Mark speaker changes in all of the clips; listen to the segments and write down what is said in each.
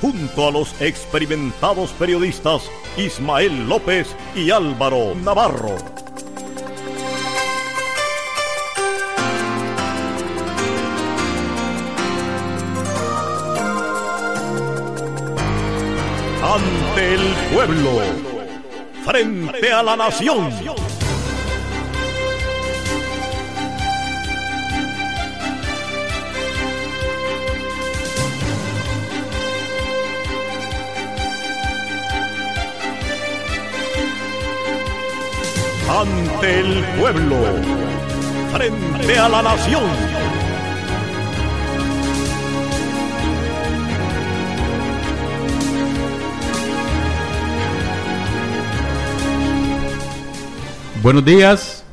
Speaker 1: junto a los experimentados periodistas Ismael López y Álvaro Navarro. Ante el pueblo, frente a la nación. Ante el pueblo, frente a la nación.
Speaker 2: Buenos días,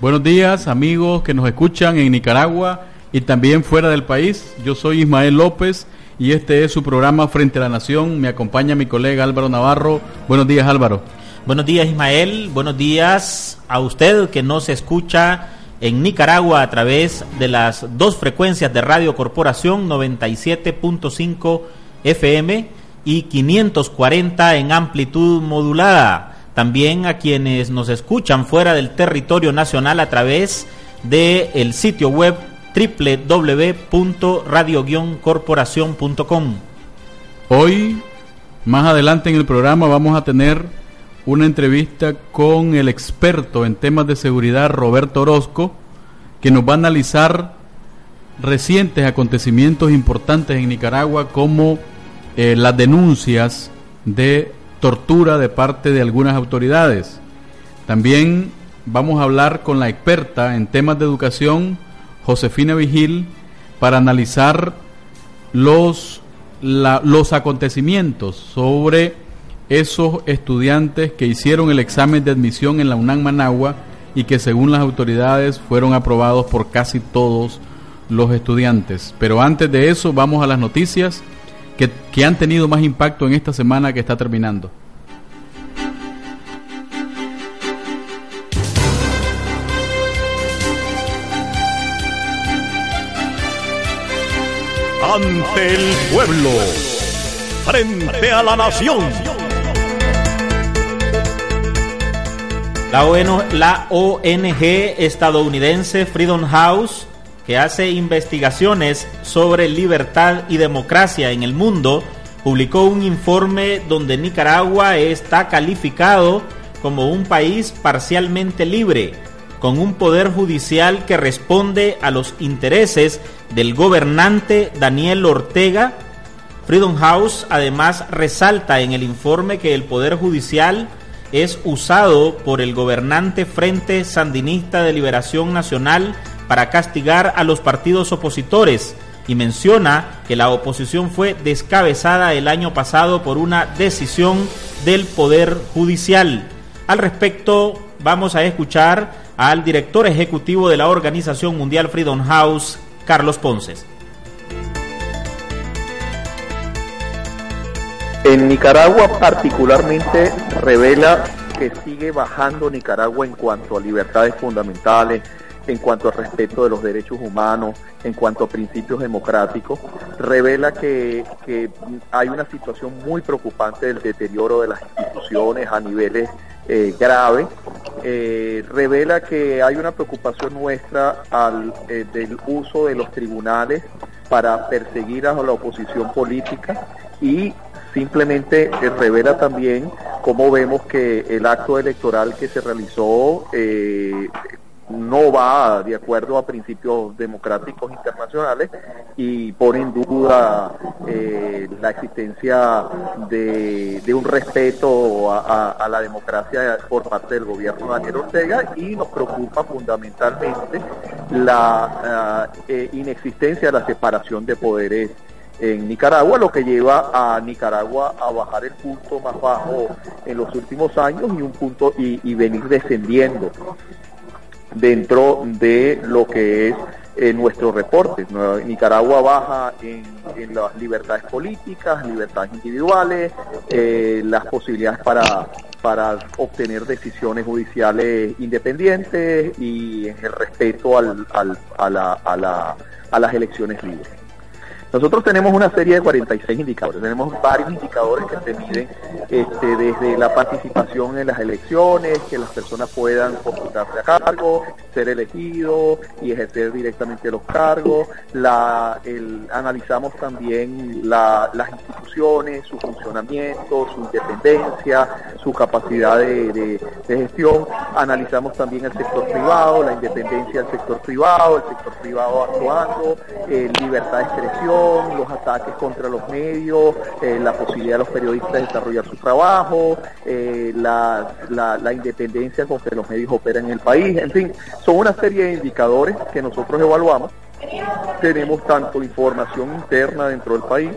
Speaker 2: buenos días amigos que nos escuchan en Nicaragua y también fuera del país. Yo soy Ismael López y este es su programa Frente a la Nación. Me acompaña mi colega Álvaro Navarro. Buenos días Álvaro.
Speaker 3: Buenos días Ismael, buenos días a usted que nos escucha en Nicaragua a través de las dos frecuencias de Radio Corporación 97.5 FM y 540 en amplitud modulada. También a quienes nos escuchan fuera del territorio nacional a través del el sitio web www.radio-corporación.com.
Speaker 2: Hoy, más adelante en el programa, vamos a tener una entrevista con el experto en temas de seguridad Roberto Orozco, que nos va a analizar recientes acontecimientos importantes en Nicaragua como eh, las denuncias de tortura de parte de algunas autoridades. También vamos a hablar con la experta en temas de educación, Josefina Vigil, para analizar los, los acontecimientos sobre esos estudiantes que hicieron el examen de admisión en la UNAM Managua y que según las autoridades fueron aprobados por casi todos los estudiantes. Pero antes de eso vamos a las noticias que, que han tenido más impacto en esta semana que está terminando.
Speaker 1: Ante el pueblo, frente a la nación.
Speaker 3: La, ONG estadounidense Freedom House, que hace investigaciones sobre libertad y democracia en el mundo, publicó un informe donde Nicaragua está calificado como un país parcialmente libre, con un poder judicial que responde a los intereses del gobernante Daniel Ortega. Freedom House además resalta en el informe que el poder judicial es usado por el gobernante Frente Sandinista de Liberación Nacional para castigar a los partidos opositores y menciona que la oposición fue descabezada el año pasado por una decisión del Poder Judicial. Al respecto, vamos a escuchar al director ejecutivo de la Organización Mundial Freedom House, Carlos Ponces.
Speaker 4: En Nicaragua particularmente revela que sigue bajando Nicaragua en cuanto a libertades fundamentales, en cuanto al respeto de los derechos humanos, en cuanto a principios democráticos, revela que, hay una situación muy preocupante del deterioro de las instituciones a niveles eh, graves, eh, revela que hay una preocupación nuestra al, eh, del uso de los tribunales para perseguir a la oposición política y simplemente eh, revela también cómo vemos que el acto electoral que se realizó eh, no va de acuerdo a principios democráticos internacionales y pone en duda eh, la existencia de, un respeto a, la democracia por parte del gobierno de Daniel Ortega y nos preocupa fundamentalmente la inexistencia de la separación de poderes en Nicaragua, lo que lleva a Nicaragua a bajar el punto más bajo en los últimos años y un punto y, venir descendiendo dentro de lo que es eh, nuestro reporte. Nicaragua baja en, las libertades políticas, libertades individuales, eh, las posibilidades para, para obtener decisiones judiciales independientes y en el respeto al, a, la, a las elecciones libres. Nosotros tenemos una serie de 46 indicadores, tenemos varios indicadores que se miden este, desde la participación en las elecciones, que las personas puedan postularse a cargo, ser elegidos y ejercer directamente los cargos, la, analizamos también las instituciones, su funcionamiento, su independencia, su capacidad de, gestión, analizamos también el sector privado, la independencia del sector privado, el sector privado actuando, eh, libertad de expresión, los ataques contra los medios, eh, la posibilidad de los periodistas de desarrollar su trabajo, eh, la, la, independencia con que los medios operan en el país, en fin, son una serie de indicadores que nosotros evaluamos. Tenemos tanto información interna dentro del país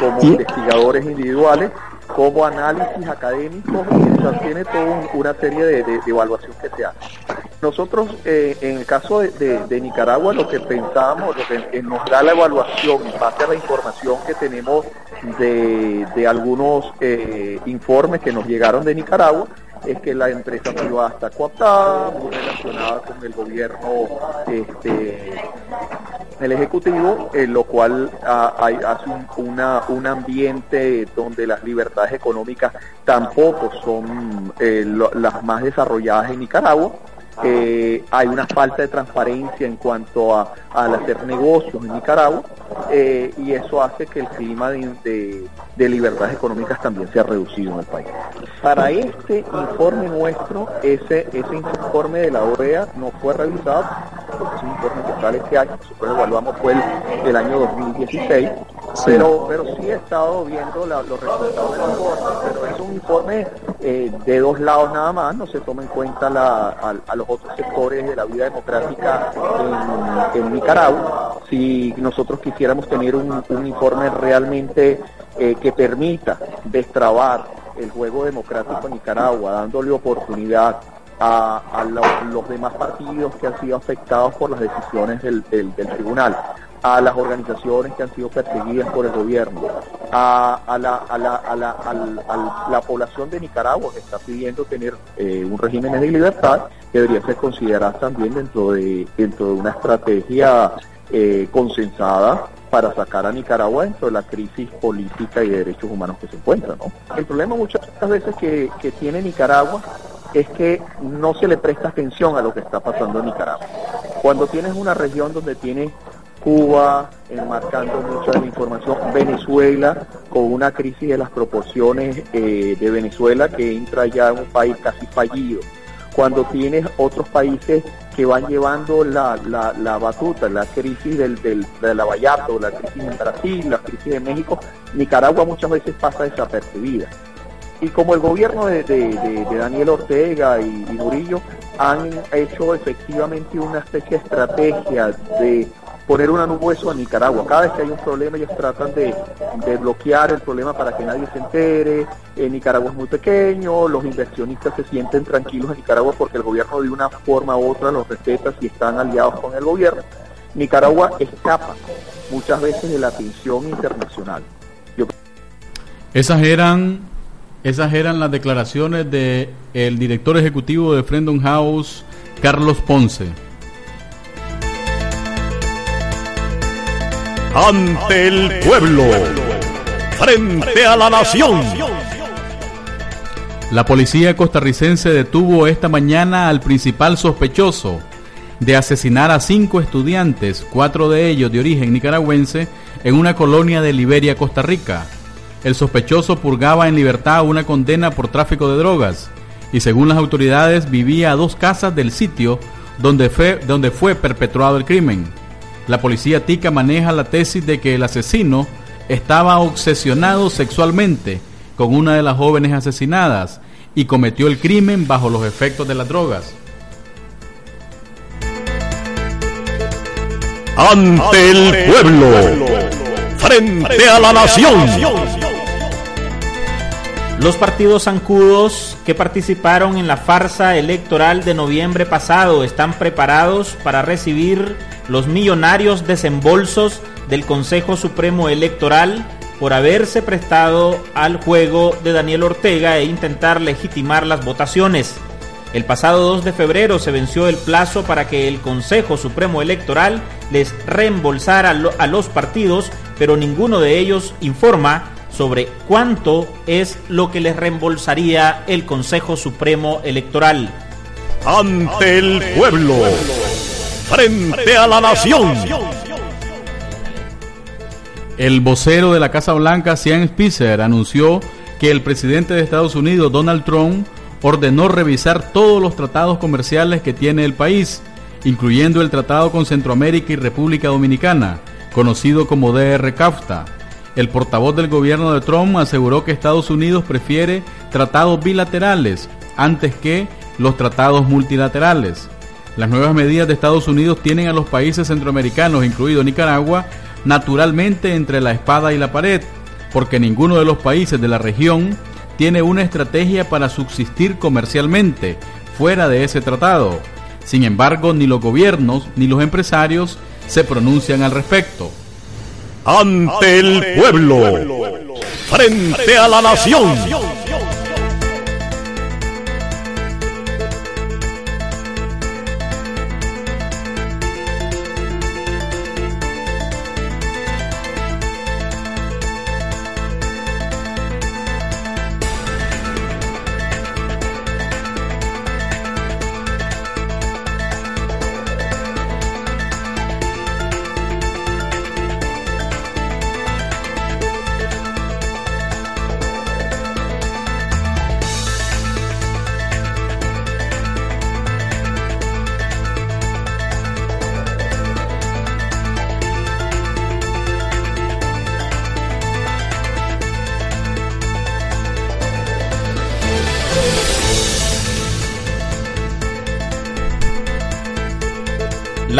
Speaker 4: como investigadores individuales como análisis académicos y tiene toda una serie de, evaluación que se hace. Nosotros, eh, en el caso de, Nicaragua, lo que pensamos, lo que nos da la evaluación en base a la información que tenemos de, algunos eh, informes que nos llegaron de Nicaragua, es que la empresa privada está cooptada, muy relacionada con el gobierno este, el Ejecutivo, en lo cual ah, hace un, un ambiente donde las libertades económicas tampoco son eh, las más desarrolladas en Nicaragua. Eh, hay una falta de transparencia en cuanto a, al hacer negocios en Nicaragua eh, y eso hace que el clima de, de, libertades económicas también sea reducido en el país. Para este informe nuestro, ese, ese informe de la OEA no fue revisado, porque es un informe que sale este año, nosotros evaluamos fue el, el año 2016, pero, pero sí he estado viendo los resultados del informe, pero es un informe eh, de dos lados nada más, no se toma en cuenta a, los otros sectores de la vida democrática en, Nicaragua. Si nosotros quisiéramos tener un, informe realmente eh, que permita destrabar el juego democrático en Nicaragua, dándole oportunidad a, los, demás partidos que han sido afectados por las decisiones del tribunal, a las organizaciones que han sido perseguidas por el gobierno, a, la, población de Nicaragua que está pidiendo tener eh, un régimen de libertad, que debería ser considerada también dentro de, dentro de una estrategia eh, consensada para sacar a Nicaragua dentro de la crisis política y de derechos humanos que se encuentra. ¿no? El problema muchas veces que, tiene Nicaragua es que no se le presta atención a lo que está pasando en Nicaragua. Cuando tienes una región donde tienes Cuba, enmarcando mucha de la información, Venezuela, con una crisis de las proporciones eh, de Venezuela que entra ya en un país casi fallido. Cuando tienes otros países que van llevando la, la, batuta, la crisis del, del, de la Vallato, la crisis en Brasil, la crisis de México, Nicaragua muchas veces pasa desapercibida. Y como el gobierno de, Daniel Ortega y, y Murillo han hecho efectivamente una especie de estrategia de poner una nube a Nicaragua. Cada vez que hay un problema ellos tratan de, bloquear el problema para que nadie se entere. Eh, Nicaragua es muy pequeño, los inversionistas se sienten tranquilos en Nicaragua porque el gobierno de una forma u otra los respeta si están aliados con el gobierno. Nicaragua escapa muchas veces de la atención internacional.
Speaker 2: Esas eran esas eran las declaraciones del el director ejecutivo de Freedom House, Carlos Ponce.
Speaker 1: Ante el pueblo, frente a la nación.
Speaker 2: La policía costarricense detuvo esta mañana al principal sospechoso de asesinar a cinco estudiantes, cuatro de ellos de origen nicaragüense, en una colonia de Liberia, Costa Rica. El sospechoso purgaba en libertad una condena por tráfico de drogas y según las autoridades vivía a dos casas del sitio donde fue, donde fue perpetuado el crimen. La policía tica maneja la tesis de que el asesino estaba obsesionado sexualmente con una de las jóvenes asesinadas y cometió el crimen bajo los efectos de las drogas.
Speaker 1: Ante el pueblo, frente a la nación.
Speaker 3: Los partidos zancudos que participaron en la farsa electoral de noviembre pasado están preparados para recibir los millonarios desembolsos del Consejo Supremo Electoral por haberse prestado al juego de Daniel Ortega e intentar legitimar las votaciones. El pasado 2 de febrero se venció el plazo para que el Consejo Supremo Electoral les reembolsara a los partidos, pero ninguno de ellos informa sobre cuánto es lo que les reembolsaría el Consejo Supremo Electoral.
Speaker 1: Ante el pueblo, frente a la nación.
Speaker 2: El vocero de la Casa Blanca, Sean Spicer, anunció que el presidente de Estados Unidos, Donald Trump, ordenó revisar todos los tratados comerciales que tiene el país, incluyendo el tratado con Centroamérica y República Dominicana, conocido como DR-CAFTA. El portavoz del gobierno de Trump aseguró que Estados Unidos prefiere tratados bilaterales antes que los tratados multilaterales. Las nuevas medidas de Estados Unidos tienen a los países centroamericanos, incluido Nicaragua, naturalmente entre la espada y la pared, porque ninguno de los países de la región tiene una estrategia para subsistir comercialmente fuera de ese tratado. Sin embargo, ni los gobiernos ni los empresarios se pronuncian al respecto.
Speaker 1: Ante el pueblo, frente a la nación.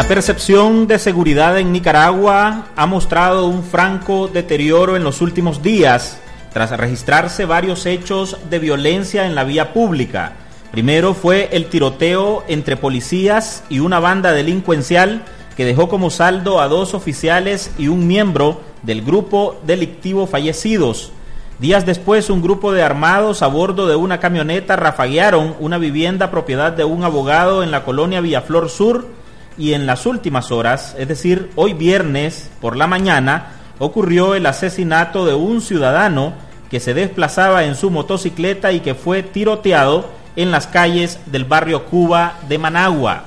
Speaker 3: Percepción de seguridad en Nicaragua ha mostrado un franco deterioro en los últimos días, tras registrarse varios hechos de violencia en la vía pública. Primero fue el tiroteo entre policías y una banda delincuencial que dejó como saldo a dos oficiales y un miembro del grupo delictivo fallecidos. Días después, un grupo de armados a bordo de una camioneta rafaguearon una vivienda propiedad de un abogado en la colonia Villaflor Sur, y en las últimas horas, es decir, hoy viernes por la mañana, ocurrió el asesinato de un ciudadano que se desplazaba en su motocicleta y que fue tiroteado en las calles del barrio Cuba de Managua.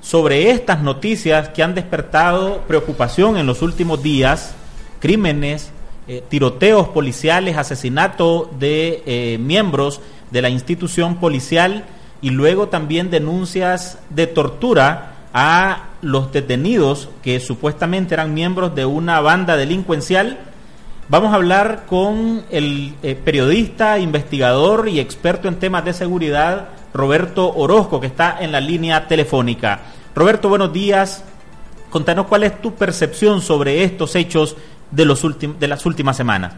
Speaker 3: Sobre estas noticias que han despertado preocupación en los últimos días, crímenes, eh, tiroteos policiales, asesinato de eh, miembros de la institución policial y luego también denuncias de tortura a los detenidos que supuestamente eran miembros de una banda delincuencial. Vamos a hablar con el eh, periodista, investigador y experto en temas de seguridad, Roberto Orozco, que está en la línea telefónica. Roberto, buenos días. Contanos cuál es tu percepción sobre estos hechos de, los de las últimas semanas.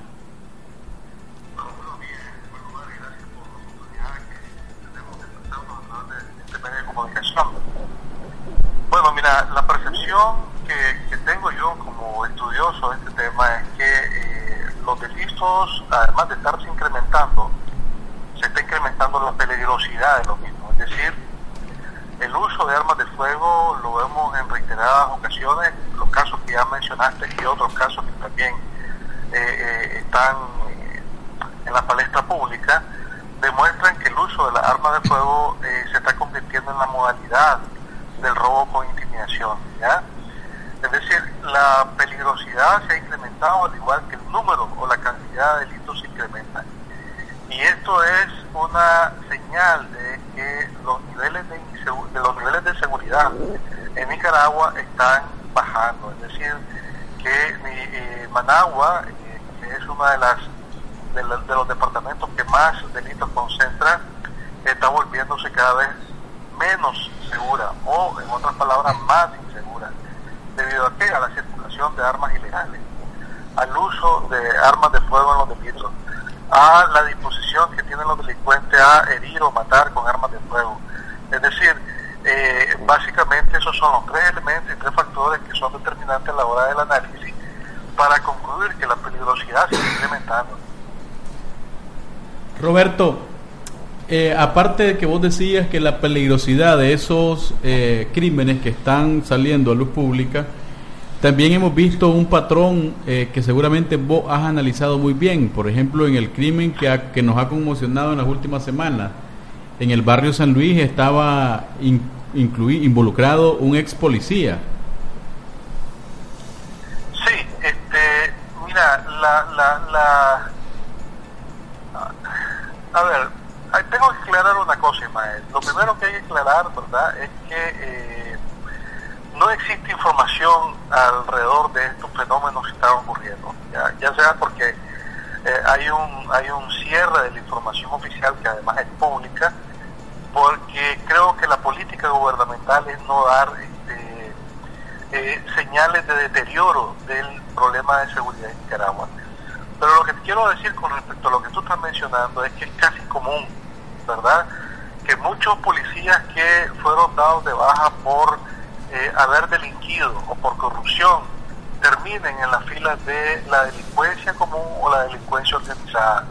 Speaker 5: Percepción que, tengo yo como estudioso de este tema es que eh, los delitos, además de estarse incrementando, se está incrementando la peligrosidad de los mismos. Es decir, el uso de armas de fuego lo vemos en reiteradas ocasiones, los casos que ya mencionaste y otros casos que también eh, eh, están en la palestra pública, demuestran que el uso de las armas de fuego se está convirtiendo en la modalidad del robo con intimidación. Es decir, la peligrosidad se ha incrementado al igual que el número o la cantidad de delitos se incrementan. Y esto es una señal de que los niveles de, de los niveles de seguridad en Nicaragua están bajando. Es decir, que eh, Managua, eh, que es uno de las de, los departamentos que más delitos concentra, está volviéndose cada vez menos segura o, en otras palabras, más insegura, debido a que a la circulación de armas ilegales, al uso de armas de fuego en los delitos, a la disposición que tienen los delincuentes a herir o matar con armas de fuego. Es decir, eh, básicamente esos son los tres elementos y tres factores que son determinantes a la hora del análisis para concluir que la peligrosidad se está incrementando.
Speaker 2: Roberto, Eh, aparte de que vos decías que la peligrosidad de esos eh, crímenes que están saliendo a luz pública, también hemos visto un patrón eh, que seguramente vos has analizado muy bien, por ejemplo, en el crimen que, que nos ha conmocionado en las últimas semanas. En el barrio San Luis estaba involucrado un ex policía.
Speaker 5: Aclarar, ¿verdad?, es que eh, no existe información alrededor de estos fenómenos que están ocurriendo, ya, sea porque eh, hay, un, hay un cierre de la información oficial que además es pública, porque creo que la política gubernamental es no dar este, eh, señales de deterioro del problema de seguridad en Nicaragua. Pero lo que quiero decir con respecto a lo que tú estás mencionando es que es casi común, ¿verdad? Que muchos policías que fueron dados de baja por eh, haber delinquido o por corrupción terminen en las filas de la delincuencia común o la delincuencia organizada.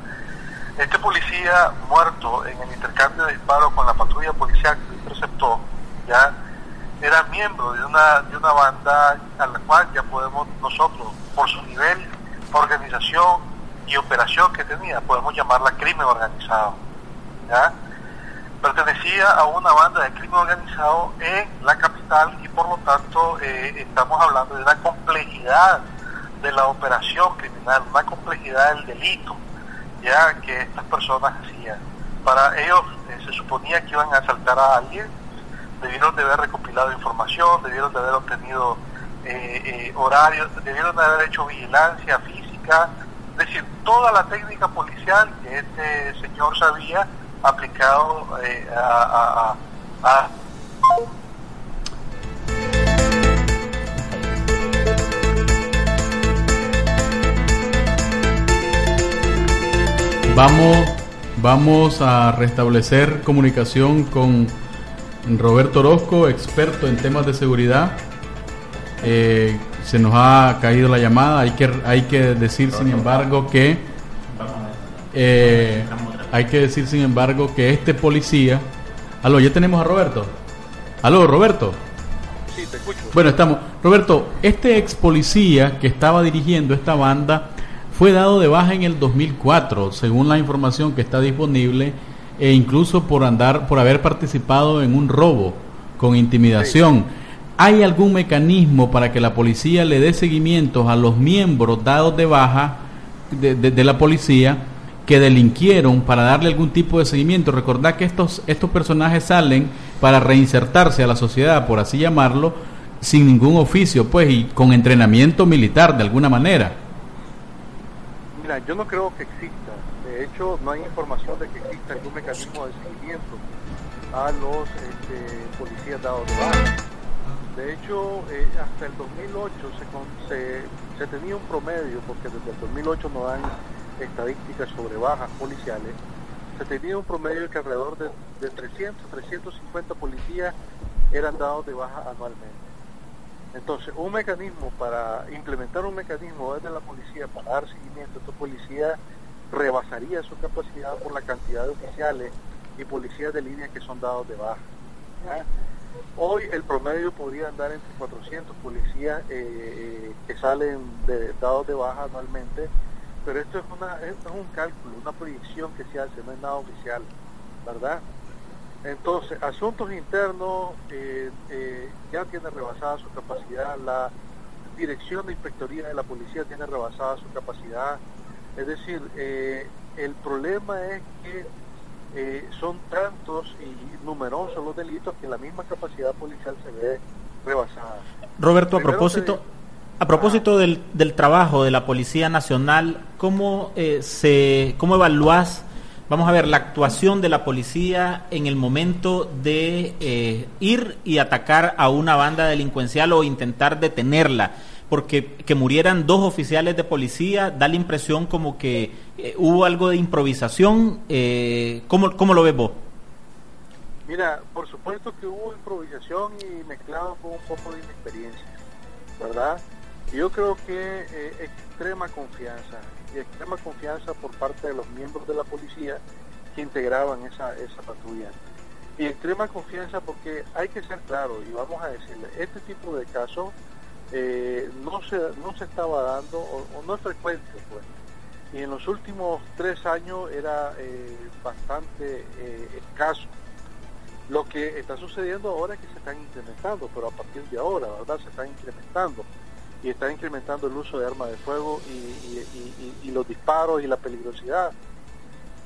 Speaker 5: Este policía muerto en el intercambio de disparos con la patrulla policial que interceptó, ya era miembro de una, de una banda a la cual ya podemos nosotros, por su nivel, organización y operación que tenía, podemos llamarla crimen organizado. ¿ya? Pertenecía a una banda de crimen organizado en la capital y por lo tanto eh, estamos hablando de una complejidad de la operación criminal, una complejidad del delito ya que estas personas hacían. Para ellos eh, se suponía que iban a asaltar a alguien, debieron de haber recopilado información, debieron de haber obtenido eh, horarios, debieron de haber hecho vigilancia física, es decir, toda la técnica policial que este señor sabía aplicado eh, a,
Speaker 2: Vamos, vamos a restablecer comunicación con Roberto Orozco, experto en temas de seguridad. Eh, se nos ha caído la llamada. Hay que, hay que decir, sin embargo, que eh, hay que decir, sin embargo, que este policía. Aló, ya tenemos a Roberto. Aló, Roberto.
Speaker 5: Sí, te escucho.
Speaker 2: Bueno, estamos. Roberto, este ex policía que estaba dirigiendo esta banda fue dado de baja en el 2004, según la información que está disponible, e incluso por andar, por haber participado en un robo con intimidación. ¿Hay algún mecanismo para que la policía le dé seguimiento a los miembros dados de baja de la policía? Que delinquieron para darle algún tipo de seguimiento. Recordad que estos, estos personajes salen para reinsertarse a la sociedad, por así llamarlo, sin ningún oficio, pues, y con entrenamiento militar de alguna manera.
Speaker 5: Mira, yo no creo que exista. De hecho, no hay información de que exista algún mecanismo de seguimiento a los este, policías dados de baja. De hecho, eh, hasta el 2008 se, se, se tenía un promedio, porque desde el 2008 no dan estadísticas sobre bajas policiales, se tenía un promedio que alrededor de, de 300, 350 policías eran dados de baja anualmente. Entonces, un mecanismo para implementar un mecanismo desde la policía para dar seguimiento a estos policías rebasaría su capacidad por la cantidad de oficiales y policías de línea que son dados de baja. Hoy el promedio podría andar entre 400 policías eh, eh, que salen dados de baja anualmente pero esto es, una, es un cálculo, una proyección que se hace, no es nada oficial, ¿verdad? Entonces, asuntos internos eh, eh, ya tiene rebasada su capacidad, la dirección de inspectoría de la policía tiene rebasada su capacidad, es decir, eh, el problema es que son tantos y numerosos los delitos que la misma capacidad policial se ve rebasada.
Speaker 3: Roberto, a propósito... A propósito del, del, trabajo de la Policía Nacional, ¿cómo, eh, se, ¿cómo evalúas, vamos a ver, la actuación de la policía en el momento de eh, ir y atacar a una banda delincuencial o intentar detenerla? Porque que murieran dos oficiales de policía da la impresión como que eh, hubo algo de improvisación. Eh, ¿cómo, ¿Cómo lo ves vos?
Speaker 5: Mira, por supuesto que hubo improvisación y mezclado con un poco de inexperiencia, ¿verdad? Yo creo que eh, extrema confianza y extrema confianza por parte de los miembros de la policía que integraban esa, esa patrulla. Y extrema confianza porque hay que ser claro y vamos a decirle, este tipo de casos eh, no, se, no se estaba dando o, no es frecuente. Pues. Y en los últimos tres años era eh, bastante eh, escaso. Lo que está sucediendo ahora es que se están incrementando, pero a partir de ahora, ¿verdad? Se están incrementando. Y está incrementando el uso de armas de fuego y, los disparos y la peligrosidad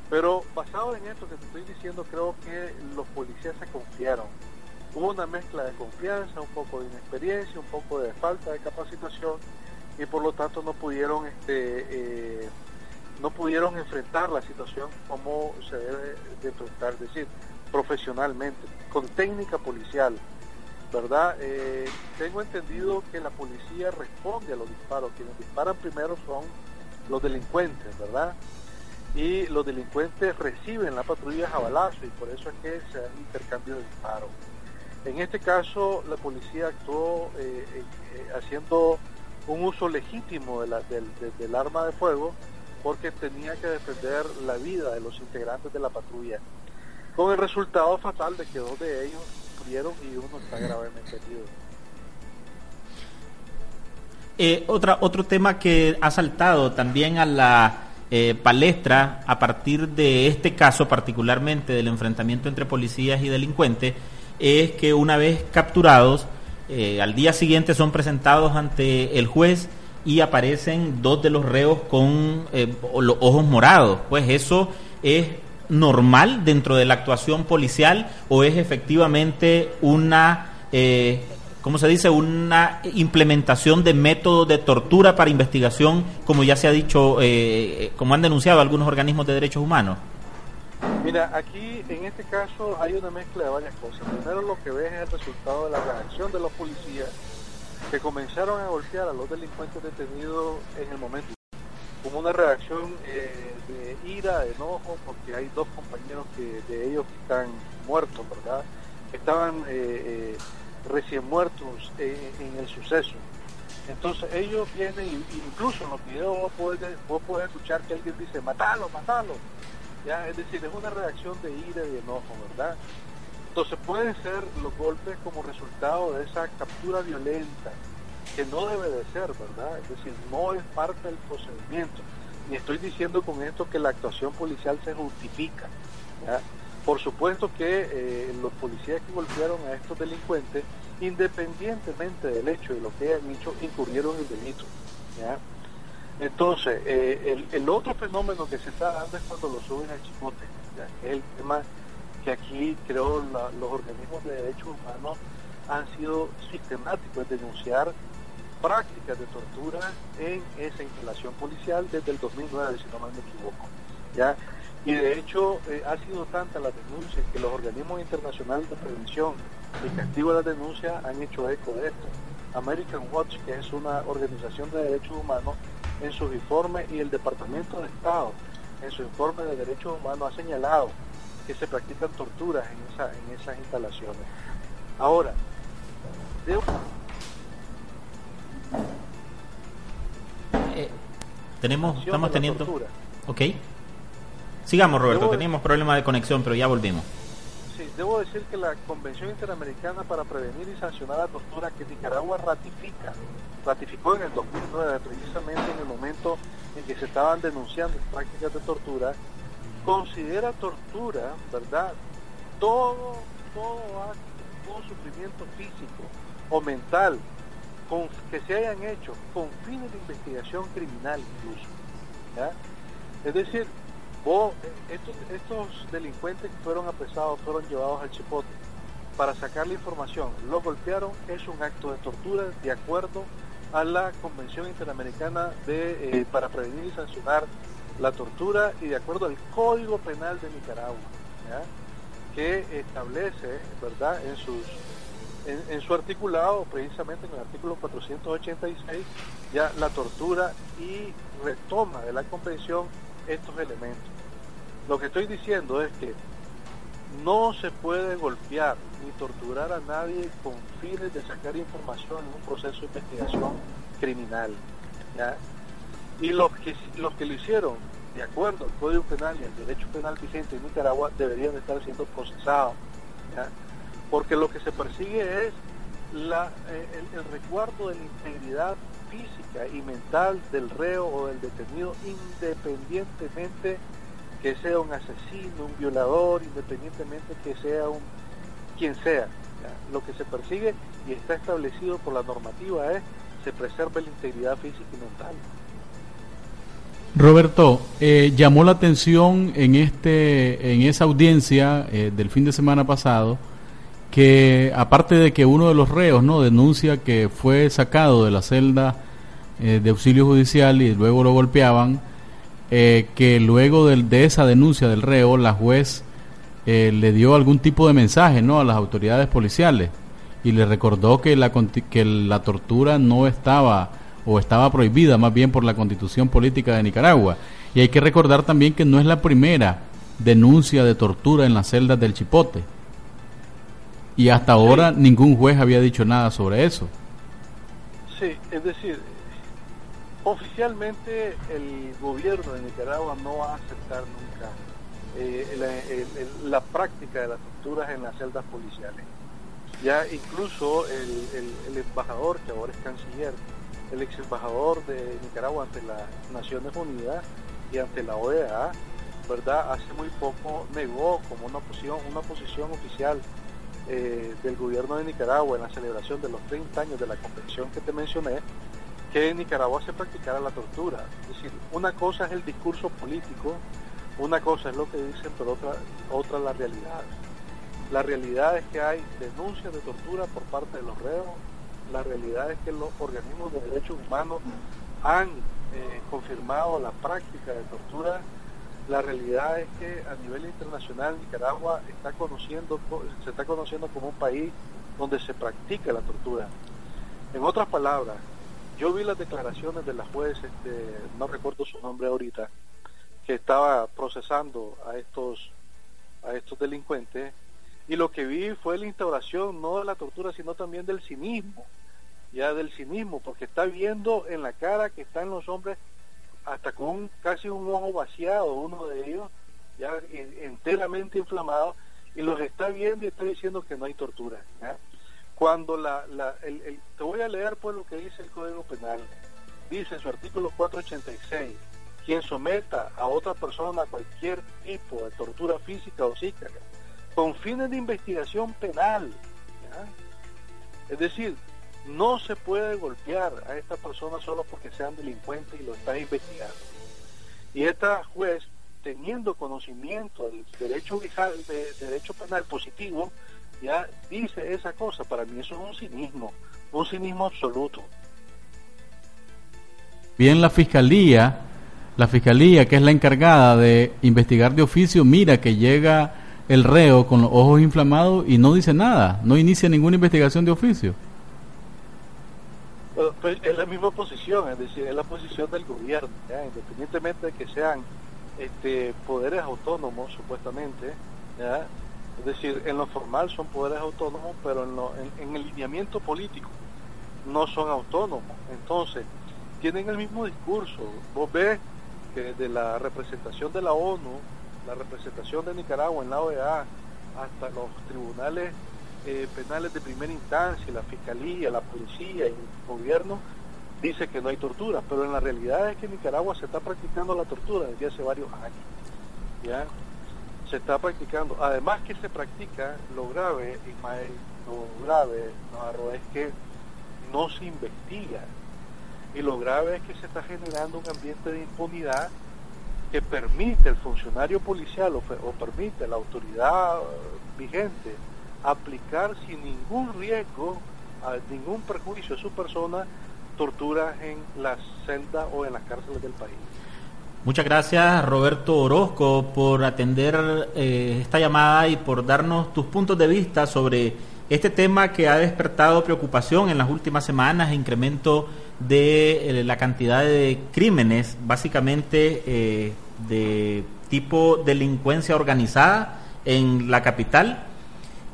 Speaker 5: pero basado en esto que te estoy diciendo, creo que los policías se confiaron. Hubo una mezcla de confianza, un poco de inexperiencia, un poco de falta de capacitación y por lo tanto no pudieron este eh, no pudieron enfrentar la situación como se debe de enfrentar, es decir, profesionalmente, con técnica policial, ¿verdad? Eh, tengo entendido que la policía responde a los disparos, quienes disparan primero son los delincuentes, ¿verdad? y los delincuentes reciben la patrulla a balazo y por eso es que se dan intercambio de disparos. En este caso, la policía actuó eh, eh, haciendo un uso legítimo de la, del, arma de fuego porque tenía que defender la vida de los integrantes de la patrulla, con el resultado fatal de que dos de ellos murieron y uno está gravemente herido.
Speaker 3: Eh, otra, otro tema que ha saltado también a la eh, palestra a partir de este caso, particularmente del enfrentamiento entre policías y delincuentes, es que una vez capturados, eh, al día siguiente son presentados ante el juez y aparecen dos de los reos con eh, los ojos morados. Pues eso es normal dentro de la actuación policial o es efectivamente una ¿cómo se dice? Una implementación de métodos de tortura para investigación, como ya se ha dicho, eh, como han denunciado algunos organismos de derechos humanos.
Speaker 5: Mira, aquí en este caso hay una mezcla de varias cosas. Primero lo que ves es el resultado de la reacción de los policías que comenzaron a golpear a los delincuentes detenidos en el momento. Como una reacción eh, de ira, de enojo, porque hay dos compañeros que, de ellos que están muertos, ¿verdad? Estaban eh, recién muertos en, el suceso. Entonces ellos vienen, incluso en los videos vos podés, escuchar que alguien dice, matalo, matalo. ¿Ya? Es decir, es una reacción de ira y de enojo, ¿verdad? Entonces pueden ser los golpes como resultado de esa captura violenta, que no debe de ser, ¿verdad? Es decir, no es parte del procedimiento. Ni estoy diciendo con esto que la actuación policial se justifica. Por supuesto que eh, los policías que golpearon a estos delincuentes, independientemente del hecho de lo que hayan hecho, incurrieron en delito. Entonces, eh, el, otro fenómeno que se está dando es cuando lo suben al chipote, es el tema que aquí creo los organismos de derechos humanos han sido sistemáticos en denunciar prácticas de tortura en esa instalación policial desde el 2009, si no me equivoco. ¿ya? Y de hecho eh, ha sido tanta la denuncia que los organismos internacionales de prevención y castigo de la denuncia han hecho eco de esto. American Watch, que es una organización de derechos humanos, en sus informes y el Departamento de Estado, en su informe de derechos humanos, ha señalado que se practican torturas en, esa, en esas instalaciones. Ahora,
Speaker 3: eh, tenemos, estamos teniendo... Ok. Sigamos, Roberto, teníamos problemas de conexión, pero ya volvimos.
Speaker 5: Sí, debo decir que la Convención Interamericana para Prevenir y Sancionar la Tortura que Nicaragua ratifica, ratificó en el 2009, precisamente en el momento en que se estaban denunciando prácticas de tortura, considera tortura, ¿verdad? Todo, todo acto, todo sufrimiento físico o mental con, que se hayan hecho con fines de investigación criminal incluso. ¿ya? Es decir, estos, estos delincuentes que fueron apresados, fueron llevados al chipote para sacar la información, lo golpearon, es un acto de tortura de acuerdo a la Convención Interamericana de, eh, para prevenir y sancionar la tortura y de acuerdo al Código Penal de Nicaragua, que establece, ¿verdad?, en, sus, en, su articulado, precisamente en el artículo 486, ya la tortura y retoma de la Convención estos elementos. Lo que estoy diciendo es que no se puede golpear ni torturar a nadie con fines de sacar información en un proceso de investigación criminal. Y los que, los que lo hicieron de acuerdo al Código Penal y al derecho penal vigente en Nicaragua, deberían estar siendo procesados. Porque lo que se persigue es la, eh, el, el resguardo de la integridad física y mental del reo o del detenido, independientemente que sea un asesino, un violador, independientemente que sea un quien sea. Lo que se persigue y está establecido por la normativa es se preserve la integridad física y mental.
Speaker 2: Roberto, eh, llamó la atención en este, en esa audiencia eh, del fin de semana pasado que aparte de que uno de los reos no denuncia que fue sacado de la celda eh, de auxilio judicial y luego lo golpeaban, que luego de, esa denuncia del reo la juez le dio algún tipo de mensaje no a las autoridades policiales y le recordó que la, que la tortura no estaba o estaba prohibida más bien por la constitución política de Nicaragua. Y hay que recordar también que no es la primera denuncia de tortura en las celdas del Chipote. Y hasta ahora ningún juez había dicho nada sobre eso.
Speaker 5: Sí, es decir, oficialmente el gobierno de Nicaragua no va a aceptar nunca eh, la práctica de las torturas en las celdas policiales. Ya incluso el, embajador, que ahora es canciller, el ex embajador de Nicaragua ante las Naciones Unidas y ante la OEA, ¿verdad? Hace muy poco negó como una posición, una posición oficial eh, del gobierno de Nicaragua en la celebración de los 30 años de la convención que te mencioné, que en Nicaragua se practicara la tortura. Es decir, una cosa es el discurso político, una cosa es lo que dicen, pero otra, otra la realidad. La realidad es que hay denuncias de tortura por parte de los reos. La realidad es que los organismos de derechos humanos han eh, confirmado la práctica de tortura. La realidad es que a nivel internacional Nicaragua está conociendo, se está conociendo como un país donde se practica la tortura. En otras palabras, yo vi las declaraciones de la juez, este, no recuerdo su nombre ahorita, que estaba procesando a estos a estos delincuentes y lo que vi fue la instauración no de la tortura, sino también del cinismo, ya del cinismo, porque está viendo en la cara que están los hombres hasta con casi un ojo vaciado, uno de ellos, ya enteramente inflamado, y los está viendo y está diciendo que no hay tortura. Cuando la, la el, te voy a leer pues lo que dice el Código Penal, dice en su artículo 486, quien someta a otra persona a cualquier tipo de tortura física o psíquica, con fines de investigación penal. Es decir, no se puede golpear a esta persona solo porque sean delincuentes y lo están investigando. Y esta juez, teniendo conocimiento del derecho, de derecho penal positivo, ya dice esa cosa. Para mí eso es un cinismo, un cinismo absoluto.
Speaker 2: Bien, la fiscalía, la fiscalía que es la encargada de investigar de oficio, mira que llega el reo con los ojos inflamados y no dice nada, no inicia ninguna investigación de oficio.
Speaker 5: Pues es la misma posición, es decir, es la posición del gobierno, independientemente de que sean este, poderes autónomos, supuestamente, es decir, en lo formal son poderes autónomos, pero en, en el lineamiento político no son autónomos. Entonces, tienen el mismo discurso. Vos ves que de la representación de la ONU la representación de Nicaragua en la OEA hasta los tribunales eh, penales de primera instancia, la fiscalía, la policía y el gobierno dice que no hay tortura, pero en la realidad es que en Nicaragua se está practicando la tortura desde hace varios años. ¿ya? Se está practicando. Además que se practica, lo grave, Ismael, lo grave, Navarro, es que no se investiga. Y lo grave es que se está generando un ambiente de impunidad que permite el funcionario policial o, permite la autoridad vigente aplicar sin ningún riesgo, a ningún perjuicio a su persona, tortura en las celdas o en las cárceles del país.
Speaker 3: Muchas gracias Roberto Orozco por atender eh, esta llamada y por darnos tus puntos de vista sobre este tema que ha despertado preocupación en las últimas semanas, incremento de eh, la cantidad de crímenes, básicamente eh, de tipo delincuencia organizada en la capital.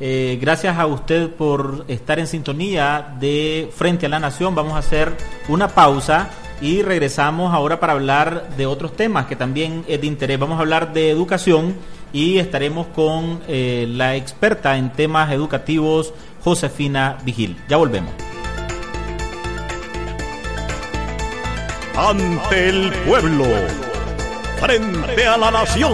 Speaker 3: Eh, gracias a usted por estar en sintonía de Frente a la Nación. Vamos a hacer una pausa y regresamos ahora para hablar de otros temas que también es de interés. Vamos a hablar de educación y estaremos con eh, la experta en temas educativos, Josefina Vigil. Ya volvemos.
Speaker 1: Ante el pueblo, frente a la nación.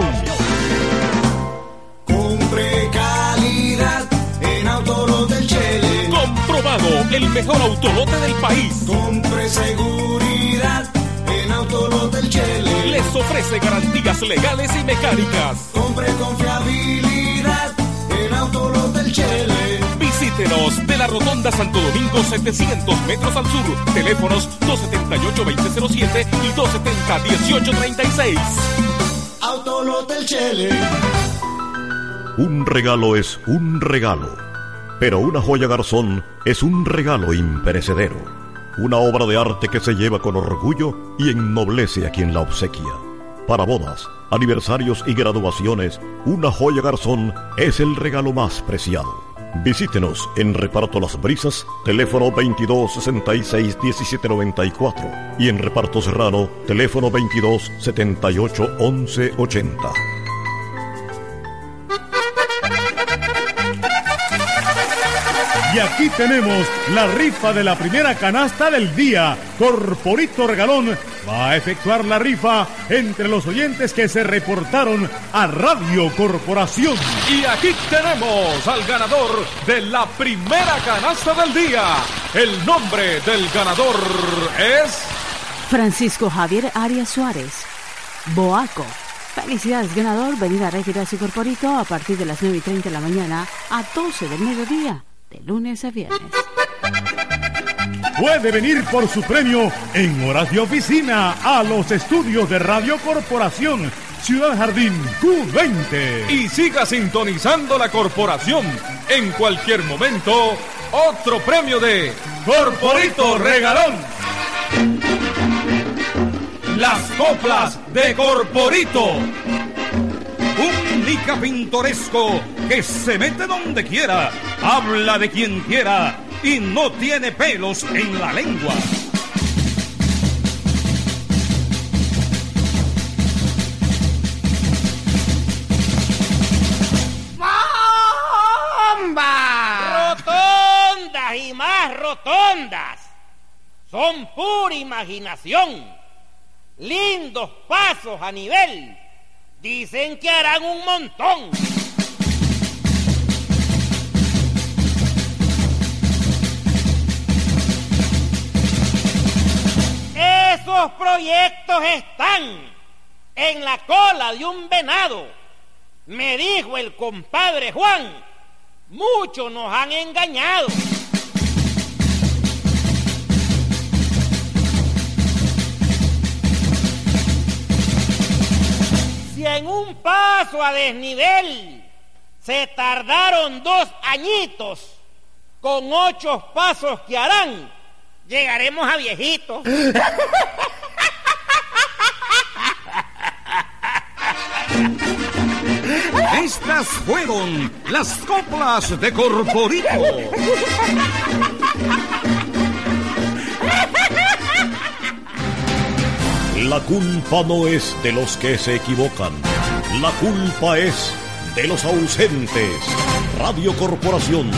Speaker 6: El mejor autolote del país.
Speaker 7: Compre seguridad en Autolote del Chele.
Speaker 6: Les ofrece garantías legales y mecánicas.
Speaker 7: Compre confiabilidad en Autolote del Chele.
Speaker 6: Visítenos de la Rotonda Santo Domingo 700 metros al sur. Teléfonos 278-2007 y 270-1836.
Speaker 7: Autolote del Chele.
Speaker 1: Un regalo es un regalo, pero una joya garzón es un regalo imperecedero. Una obra de arte que se lleva con orgullo y ennoblece a quien la obsequia. Para bodas, aniversarios y graduaciones, una joya garzón es el regalo más preciado. Visítenos en Reparto Las Brisas, teléfono 22 66 17 94 y en Reparto Serrano, teléfono 22 78 11 80.
Speaker 8: Y aquí tenemos la rifa de la primera canasta del día. Corporito Regalón va a efectuar la rifa entre los oyentes que se reportaron a Radio Corporación.
Speaker 6: Y aquí tenemos al ganador de la primera canasta del día. El nombre del ganador es...
Speaker 9: Francisco Javier Arias Suárez, Boaco. Felicidades, ganador. Venid a retirar su corporito a partir de las 9 y 30 de la mañana a 12 del mediodía, de lunes a viernes.
Speaker 8: Puede venir por su premio en horas de oficina a los estudios de Radio Corporación, Ciudad Jardín Q20.
Speaker 6: Y siga sintonizando la corporación. En cualquier momento, otro premio de Corporito Regalón. Las coplas de Corporito. Un lica pintoresco que se mete donde quiera, habla de quien quiera y no tiene pelos en la lengua.
Speaker 10: ¡Bomba! Rotondas y más rotondas. Son pura imaginación. Lindos pasos a nivel. Dicen que harán un montón. Esos proyectos están en la cola de un venado. Me dijo el compadre Juan, muchos nos han engañado. Si en un paso a desnivel se tardaron dos añitos, con ocho pasos que harán, llegaremos a viejitos.
Speaker 6: Estas fueron las coplas de Corporito.
Speaker 1: La culpa no es de los que se equivocan. La culpa es de los ausentes. Radio Corporación,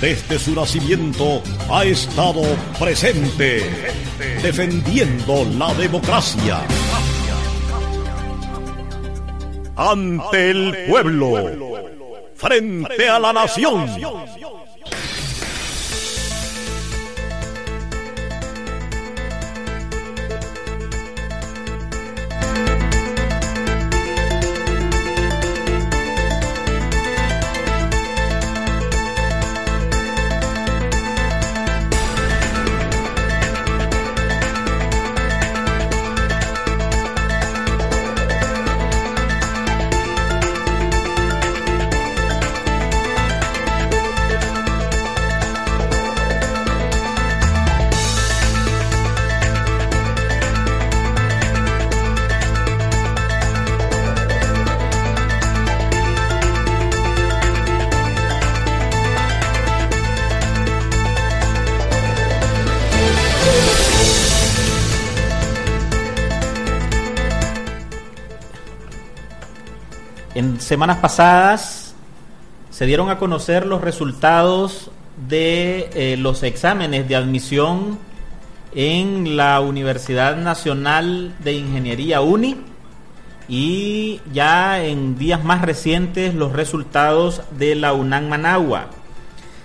Speaker 1: desde su nacimiento, ha estado presente, defendiendo la democracia. Ante el pueblo, frente a la nación.
Speaker 3: Semanas pasadas se dieron a conocer los resultados de eh, los exámenes de admisión en la Universidad Nacional de Ingeniería UNI y ya en días más recientes los resultados de la UNAM Managua.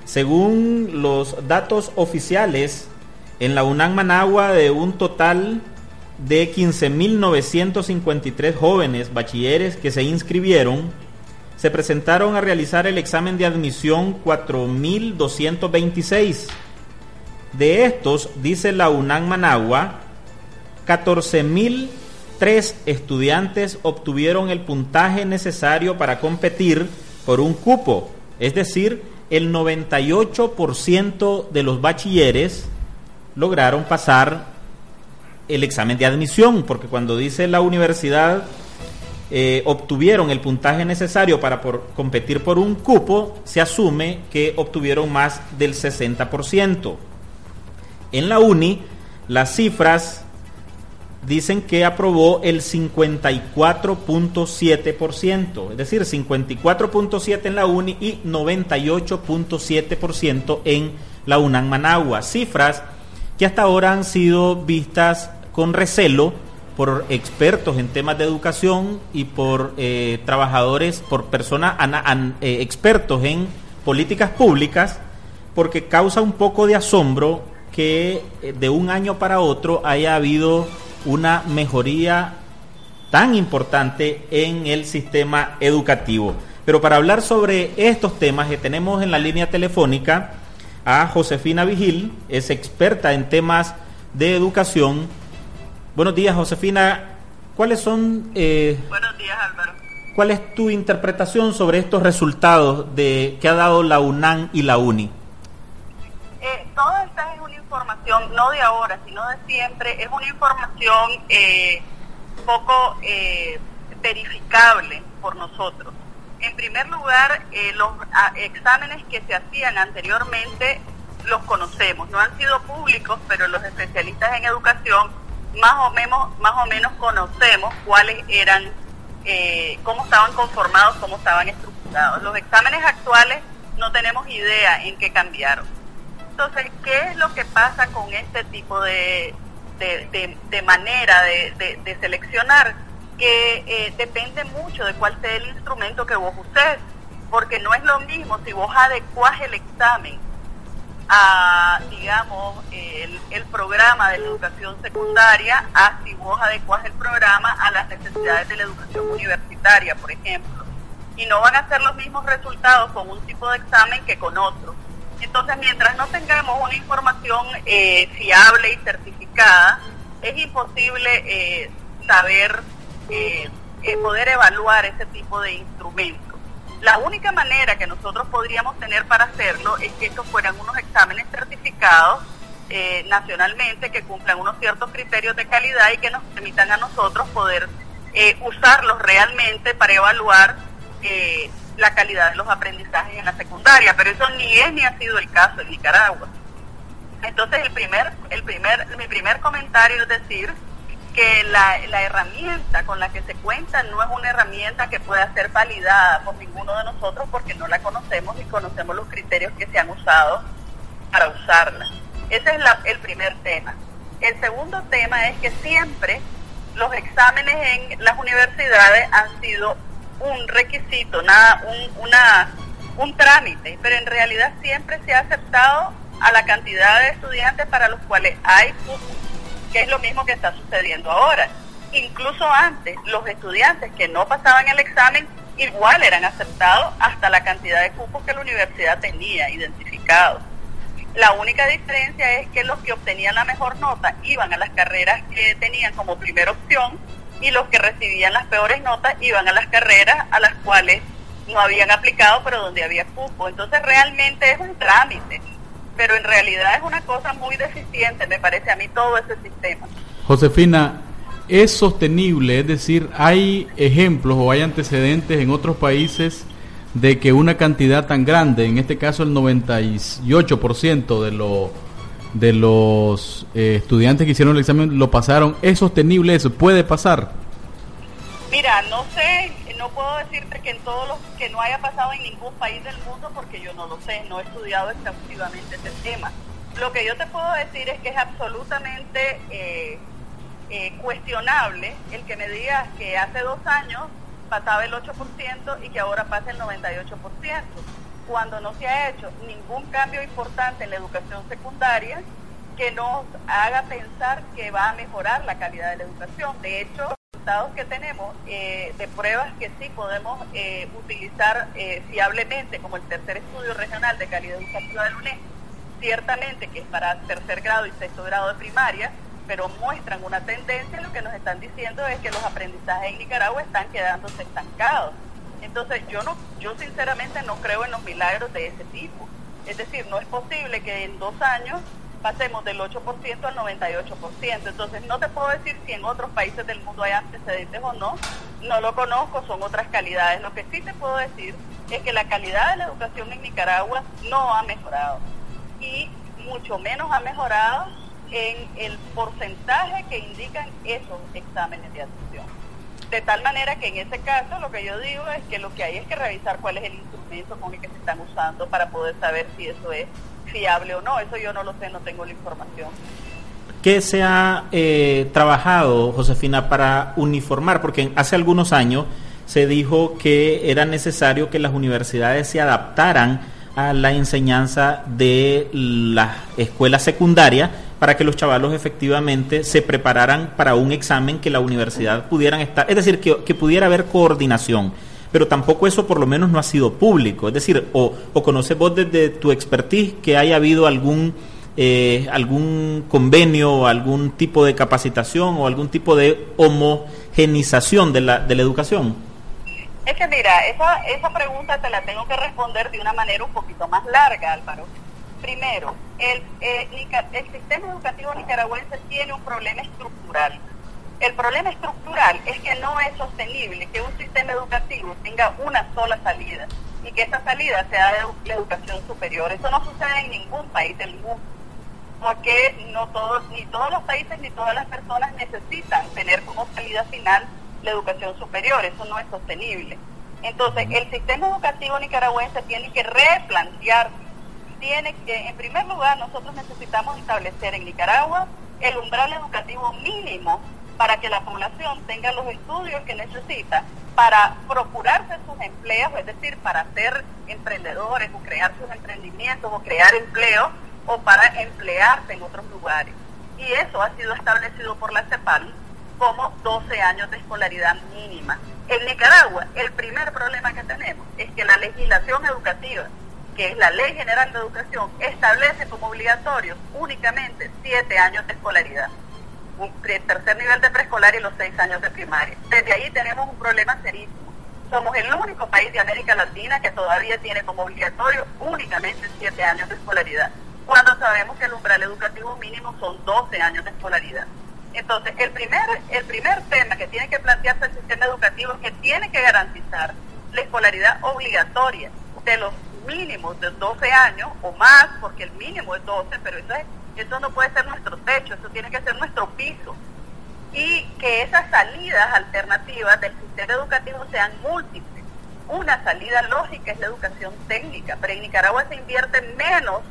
Speaker 3: Según los datos oficiales, en la UNAM Managua de un total de 15.953 jóvenes bachilleres que se inscribieron, se presentaron a realizar el examen de admisión 4.226. De estos, dice la UNAM Managua, 14.003 estudiantes obtuvieron el puntaje necesario para competir por un cupo, es decir, el 98% de los bachilleres lograron pasar el examen de admisión, porque cuando dice la universidad eh, obtuvieron el puntaje necesario para por, competir por un cupo, se asume que obtuvieron más del 60%. En la UNI, las cifras dicen que aprobó el 54.7%, es decir, 54.7% en la UNI y 98.7% en la UNAM Managua. Cifras que hasta ahora han sido vistas con recelo por expertos en temas de educación y por eh, trabajadores, por personas eh, expertos en políticas públicas, porque causa un poco de asombro que eh, de un año para otro haya habido una mejoría tan importante en el sistema educativo. Pero para hablar sobre estos temas, tenemos en la línea telefónica a Josefina Vigil, es experta en temas de educación Buenos días, Josefina. ¿Cuáles son...
Speaker 11: Eh, Buenos días, Álvaro.
Speaker 3: ¿Cuál es tu interpretación sobre estos resultados de que ha dado la UNAM y la UNI?
Speaker 11: Eh, toda esta es una información, no de ahora, sino de siempre, es una información eh, poco eh, verificable por nosotros. En primer lugar, los exámenes que se hacían anteriormente los conocemos, no han sido públicos, pero los especialistas en educación más o menos, más o menos conocemos cuáles eran, eh, cómo estaban conformados, cómo estaban estructurados. Los exámenes actuales no tenemos idea en qué cambiaron. Entonces, ¿qué es lo que pasa con este tipo de, de, manera de, seleccionar? Que eh, depende mucho de cuál sea el instrumento que vos uses, porque no es lo mismo si vos adecuás el examen a, digamos, el, programa de la educación secundaria, a si vos adecuás el programa a las necesidades de la educación universitaria, por ejemplo. Y no van a ser los mismos resultados con un tipo de examen que con otro. Entonces, mientras no tengamos una información eh, fiable y certificada, es imposible eh, saber, eh, poder evaluar ese tipo de instrumentos. La única manera que nosotros podríamos tener para hacerlo es que estos fueran unos exámenes certificados eh, nacionalmente que cumplan unos ciertos criterios de calidad y que nos permitan a nosotros poder eh, usarlos realmente para evaluar eh, la calidad de los aprendizajes en la secundaria, pero eso ni es ni ha sido el caso en Nicaragua. Entonces el primer, el primer, mi primer comentario es decir que la, la, herramienta con la que se cuenta no es una herramienta que pueda ser validada por ninguno de nosotros porque no la conocemos ni conocemos los criterios que se han usado para usarla. Ese es el primer tema. El segundo tema es que siempre los exámenes en las universidades han sido un requisito, nada, un, un trámite, pero en realidad siempre se ha aceptado a la cantidad de estudiantes para los cuales hay que es lo mismo que está sucediendo ahora. Incluso antes, los estudiantes que no pasaban el examen igual eran aceptados hasta la cantidad de cupos que la universidad tenía identificados. La única diferencia es que los que obtenían la mejor nota iban a las carreras que tenían como primera opción y los que recibían las peores notas iban a las carreras a las cuales no habían aplicado pero donde había cupo. Entonces realmente es un trámite pero en realidad es una cosa muy deficiente, me parece a mí, todo ese sistema.
Speaker 2: Josefina, ¿es sostenible? Es decir, ¿hay ejemplos o hay antecedentes en otros países de que una cantidad tan grande, en este caso el 98% de, lo, de los eh, estudiantes que hicieron el examen lo pasaron, ¿es sostenible eso? ¿Puede pasar?
Speaker 11: Mira, no sé, no puedo decirte que en todos los que no haya pasado en ningún país del mundo porque yo no lo sé, no he estudiado exhaustivamente ese tema. Lo que yo te puedo decir es que es absolutamente eh, eh, cuestionable el que me digas que hace dos años pasaba el 8% y que ahora pasa el 98%, cuando no se ha hecho ningún cambio importante en la educación secundaria que nos haga pensar que va a mejorar la calidad de la educación. De hecho, resultados que tenemos eh, de pruebas que sí podemos eh, utilizar eh, fiablemente, como el tercer estudio regional de calidad educativa del UNED, ciertamente que es para tercer grado y sexto grado de primaria, pero muestran una tendencia, lo que nos están diciendo es que los aprendizajes en Nicaragua están quedándose estancados. Entonces yo no, yo sinceramente no creo en los milagros de ese tipo. Es decir, no es posible que en dos años pasemos del 8% al 98%. Entonces no te puedo decir si en otros países del mundo hay antecedentes o no. No lo conozco, son otras calidades. Lo que sí te puedo decir es que la calidad de la educación en Nicaragua no ha mejorado. Y mucho menos ha mejorado en el porcentaje que indican esos exámenes de admisión. De tal manera que en ese caso lo que yo digo es que lo que hay es que revisar cuál es el instrumento con el que se están usando para poder saber si eso es fiable o no. Eso yo no lo sé, no tengo la información.
Speaker 3: ¿Qué se ha eh, trabajado, Josefina, para uniformar? Porque hace algunos años se dijo que era necesario que las universidades se adaptaran a la enseñanza de la escuela secundaria para que los chavalos efectivamente se prepararan para un examen que la universidad pudieran estar, es decir, que, que pudiera haber coordinación pero tampoco eso por lo menos no ha sido público. Es decir, o, conoces vos desde tu expertise que haya habido algún, eh, algún convenio algún tipo de capacitación o algún tipo de homogenización de la, de la educación.
Speaker 11: Es que mira, esa, esa pregunta te la tengo que responder de una manera un poquito más larga, Álvaro. Primero, el, eh, el sistema educativo nicaragüense tiene un problema estructural el problema estructural es que no es sostenible que un sistema educativo tenga una sola salida y que esa salida sea la educación superior. Eso no sucede en ningún país del mundo, porque no todos, ni todos los países ni todas las personas necesitan tener como salida final la educación superior. Eso no es sostenible. Entonces, el sistema educativo nicaragüense tiene que replantear, tiene que, en primer lugar, nosotros necesitamos establecer en Nicaragua el umbral educativo mínimo para que la población tenga los estudios que necesita para procurarse sus empleos, es decir, para ser emprendedores o crear sus emprendimientos o crear empleo o para emplearse en otros lugares. Y eso ha sido establecido por la CEPAL como 12 años de escolaridad mínima. En Nicaragua, el primer problema que tenemos es que la legislación educativa, que es la Ley General de Educación, establece como obligatorios únicamente 7 años de escolaridad tercer nivel de preescolar y los seis años de primaria. Desde ahí tenemos un problema serísimo. Somos el único país de América Latina que todavía tiene como obligatorio únicamente siete años de escolaridad, cuando sabemos que el umbral educativo mínimo son 12 años de escolaridad. Entonces, el primer, el primer tema que tiene que plantearse el sistema educativo es que tiene que garantizar la escolaridad obligatoria de los mínimos de 12 años o más, porque el mínimo es 12, pero eso es eso no puede ser nuestro techo, eso tiene que ser nuestro piso. Y que esas salidas alternativas del sistema educativo sean múltiples. Una salida lógica es la educación técnica, pero en Nicaragua se invierte menos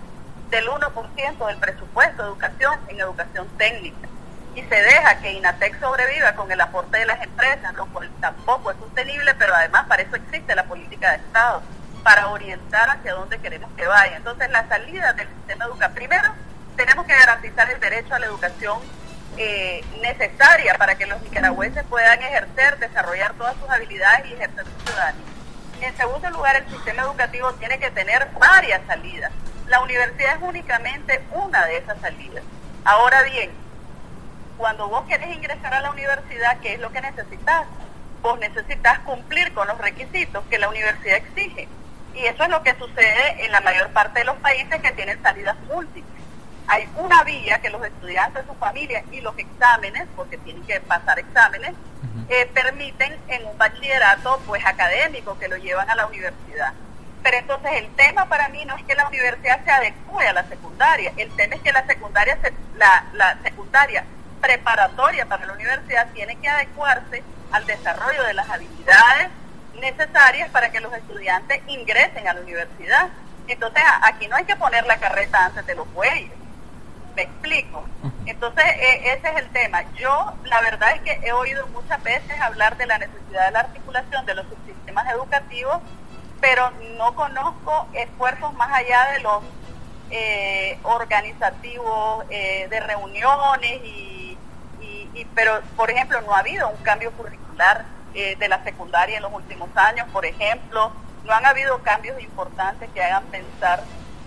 Speaker 11: del 1% del presupuesto de educación en educación técnica. Y se deja que INATEC sobreviva con el aporte de las empresas, lo cual tampoco es sostenible, pero además para eso existe la política de Estado, para orientar hacia dónde queremos que vaya. Entonces la salida del sistema educativo, primero, tenemos que garantizar el derecho a la educación eh, necesaria para que los nicaragüenses puedan ejercer, desarrollar todas sus habilidades y ejercer su ciudadanía. En segundo lugar, el sistema educativo tiene que tener varias salidas. La universidad es únicamente una de esas salidas. Ahora bien, cuando vos querés ingresar a la universidad, ¿qué es lo que necesitas? Vos necesitas cumplir con los requisitos que la universidad exige. Y eso es lo que sucede en la mayor parte de los países que tienen salidas múltiples hay una vía que los estudiantes, su familia y los exámenes, porque tienen que pasar exámenes, eh, permiten en un bachillerato pues académico que lo llevan a la universidad. Pero entonces el tema para mí no es que la universidad se adecue a la secundaria, el tema es que la secundaria, la, la secundaria preparatoria para la universidad tiene que adecuarse al desarrollo de las habilidades necesarias para que los estudiantes ingresen a la universidad. Entonces, aquí no hay que poner la carreta antes de los bueyes. Me explico. Entonces, e- ese es el tema. Yo, la verdad es que he oído muchas veces hablar de la necesidad de la articulación de los subsistemas educativos, pero no conozco esfuerzos más allá de los eh, organizativos, eh, de reuniones y, y- y- pero por ejemplo no ha habido un cambio curricular eh, de la secundaria en los últimos años, por ejemplo, no han habido cambios importantes que hagan pensar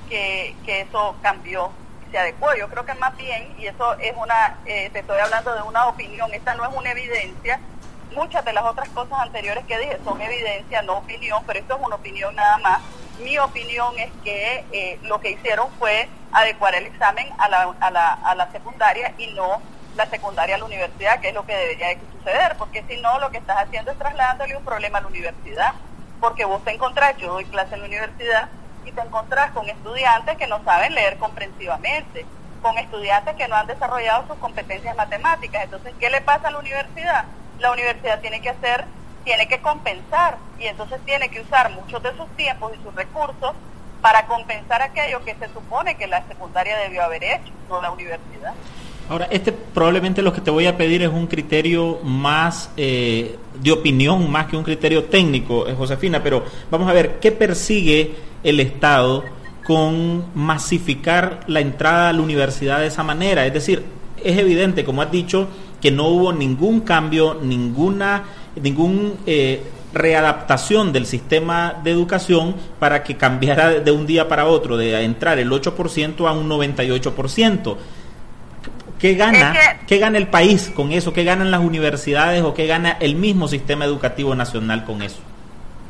Speaker 11: que, que eso cambió, se adecuó. Yo creo que más bien, y eso es una, eh, te estoy hablando de una opinión, esta no es una evidencia, muchas de las otras cosas anteriores que dije son evidencia, no opinión, pero esto es una opinión nada más. Mi opinión es que eh, lo que hicieron fue adecuar el examen a la, a, la, a la secundaria y no la secundaria a la universidad, que es lo que debería de suceder, porque si no lo que estás haciendo es trasladándole un problema a la universidad, porque vos te encontrás, yo doy clase en la universidad, y te encontrás con estudiantes que no saben leer comprensivamente, con estudiantes que no han desarrollado sus competencias matemáticas. Entonces, ¿qué le pasa a la universidad? La universidad tiene que hacer, tiene que compensar y entonces tiene que usar muchos de sus tiempos y sus recursos para compensar aquello que se supone que la secundaria debió haber hecho, no la universidad.
Speaker 3: Ahora, este probablemente lo que te voy a pedir es un criterio más eh, de opinión, más que un criterio técnico, eh, Josefina, pero vamos a ver, ¿qué persigue el Estado con masificar la entrada a la universidad de esa manera? Es decir, es evidente, como has dicho, que no hubo ningún cambio, ninguna, ningún eh, readaptación del sistema de educación para que cambiara de un día para otro, de entrar el 8% a un 98%. ¿Qué gana,
Speaker 11: Es que-
Speaker 3: ¿Qué gana el país con eso? ¿Qué ganan las universidades o qué gana el mismo sistema educativo nacional con eso?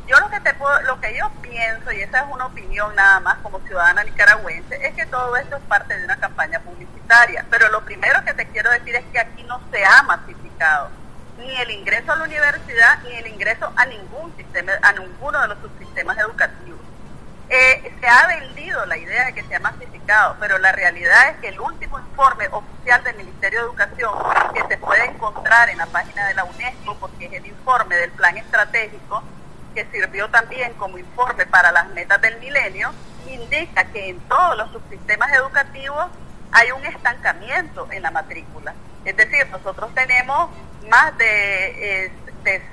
Speaker 11: Yo lo que te puedo, lo que yo pienso, y esa es una opinión nada más como ciudadana nicaragüense, es que todo esto es parte de una campaña publicitaria. Pero lo primero que te quiero decir es que aquí no se ha masificado ni el ingreso a la universidad ni el ingreso a ningún sistema, a ninguno de los subsistemas educativos. Eh, se ha vendido la idea de que se ha masificado, pero la realidad es que el último informe oficial del Ministerio de Educación, que se puede encontrar en la página de la UNESCO, porque es el informe del plan estratégico, que sirvió también como informe para las metas del milenio, indica que en todos los subsistemas educativos hay un estancamiento en la matrícula. Es decir, nosotros tenemos más de, eh,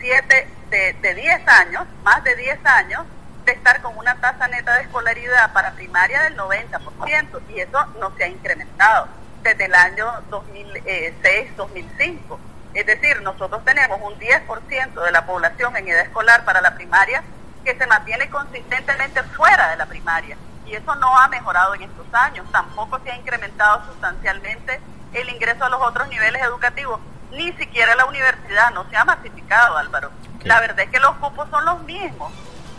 Speaker 11: siete, de, de 10 años, más de 10 años de estar con una tasa neta de escolaridad para primaria del 90% y eso no se ha incrementado desde el año 2006-2005. Es decir, nosotros tenemos un 10% de la población en edad escolar para la primaria que se mantiene consistentemente fuera de la primaria y eso no ha mejorado en estos años. Tampoco se ha incrementado sustancialmente el ingreso a los otros niveles educativos, ni siquiera la universidad, no se ha masificado, Álvaro. La verdad es que los cupos son los mismos,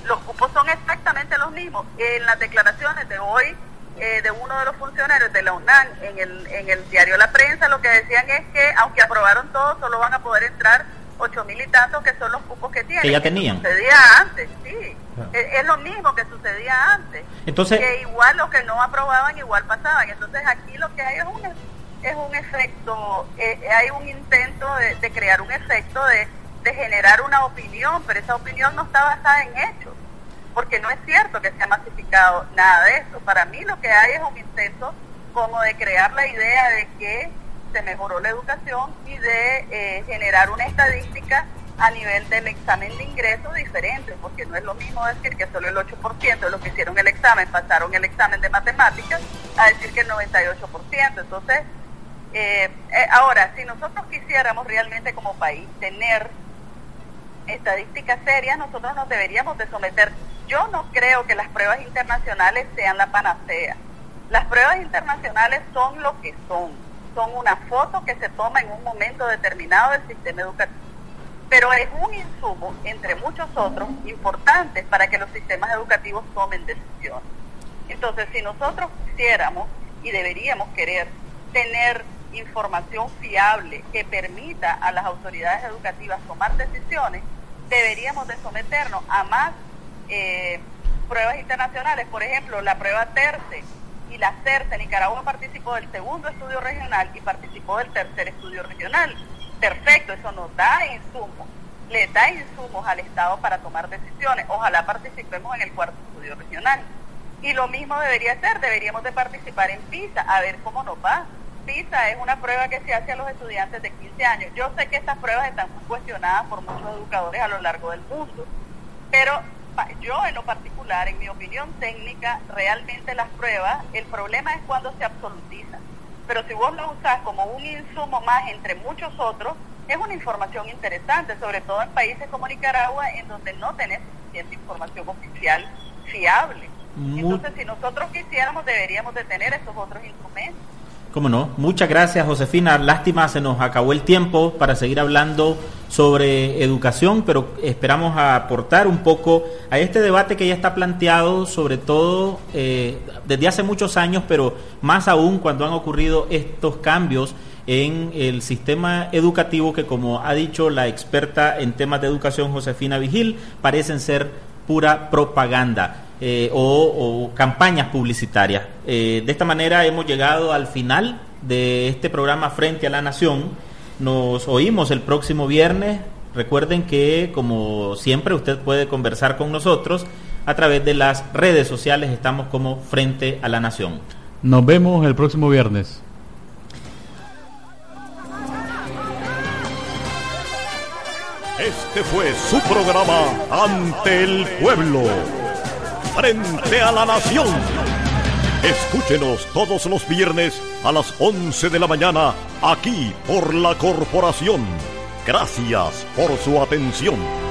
Speaker 11: los cupos son exactamente los mismos. En las declaraciones de hoy eh, de uno de los funcionarios de la UNAM en el, en el diario La Prensa, lo que decían es que aunque aprobaron todo, solo van a poder entrar ocho mil y tantos que son los cupos que tienen.
Speaker 3: Que ya
Speaker 11: Eso
Speaker 3: tenían.
Speaker 11: sucedía antes, sí. Es, es lo mismo que sucedía antes.
Speaker 3: Entonces-
Speaker 11: que igual los que no aprobaban, igual pasaban. Entonces aquí lo que hay es un, es un efecto, eh, hay un intento de, de crear un efecto de, de generar una opinión, pero esa opinión no está basada en hechos porque no es cierto que se ha masificado nada de eso. Para mí lo que hay es un intento como de crear la idea de que se mejoró la educación y de eh, generar una estadística a nivel del examen de ingreso diferente, porque no es lo mismo decir que solo el 8% de los que hicieron el examen pasaron el examen de matemáticas a decir que el 98%. Entonces, eh, eh, ahora, si nosotros quisiéramos realmente como país tener estadísticas serias, nosotros nos deberíamos de someter. Yo no creo que las pruebas internacionales sean la panacea. Las pruebas internacionales son lo que son. Son una foto que se toma en un momento determinado del sistema educativo. Pero es un insumo, entre muchos otros, importantes para que los sistemas educativos tomen decisiones. Entonces, si nosotros quisiéramos y deberíamos querer tener información fiable que permita a las autoridades educativas tomar decisiones, deberíamos de someternos a más eh, pruebas internacionales. Por ejemplo, la prueba TERCE y la CERCE. Nicaragua participó del segundo estudio regional y participó del tercer estudio regional. Perfecto, eso nos da insumos le da insumos al Estado para tomar decisiones. Ojalá participemos en el cuarto estudio regional. Y lo mismo debería ser, deberíamos de participar en PISA, a ver cómo nos va. PISA es una prueba que se hace a los estudiantes de 15 años. Yo sé que estas pruebas están cuestionadas por muchos educadores a lo largo del mundo, pero yo en lo particular, en mi opinión técnica, realmente las pruebas, el problema es cuando se absolutizan. Pero si vos lo usás como un insumo más entre muchos otros, es una información interesante, sobre todo en países como Nicaragua, en donde no tenés suficiente información oficial fiable. Entonces, si nosotros quisiéramos, deberíamos de tener esos otros instrumentos.
Speaker 3: ¿Cómo no? Muchas gracias, Josefina. Lástima, se nos acabó el tiempo para seguir hablando sobre educación, pero esperamos aportar un poco a este debate que ya está planteado, sobre todo eh, desde hace muchos años, pero más aún cuando han ocurrido estos cambios en el sistema educativo que, como ha dicho la experta en temas de educación, Josefina Vigil, parecen ser pura propaganda. Eh, o, campañas publicitarias. Eh, de esta manera hemos llegado al final de este programa Frente a la Nación. Nos oímos el próximo viernes. Recuerden que, como siempre, usted puede conversar con nosotros a través de las redes sociales. Estamos como Frente a la Nación.
Speaker 2: Nos vemos el próximo viernes.
Speaker 1: Este fue su programa Ante el Pueblo frente a la nación. Escúchenos todos los viernes a las 11 de la mañana aquí por la corporación. Gracias por su atención.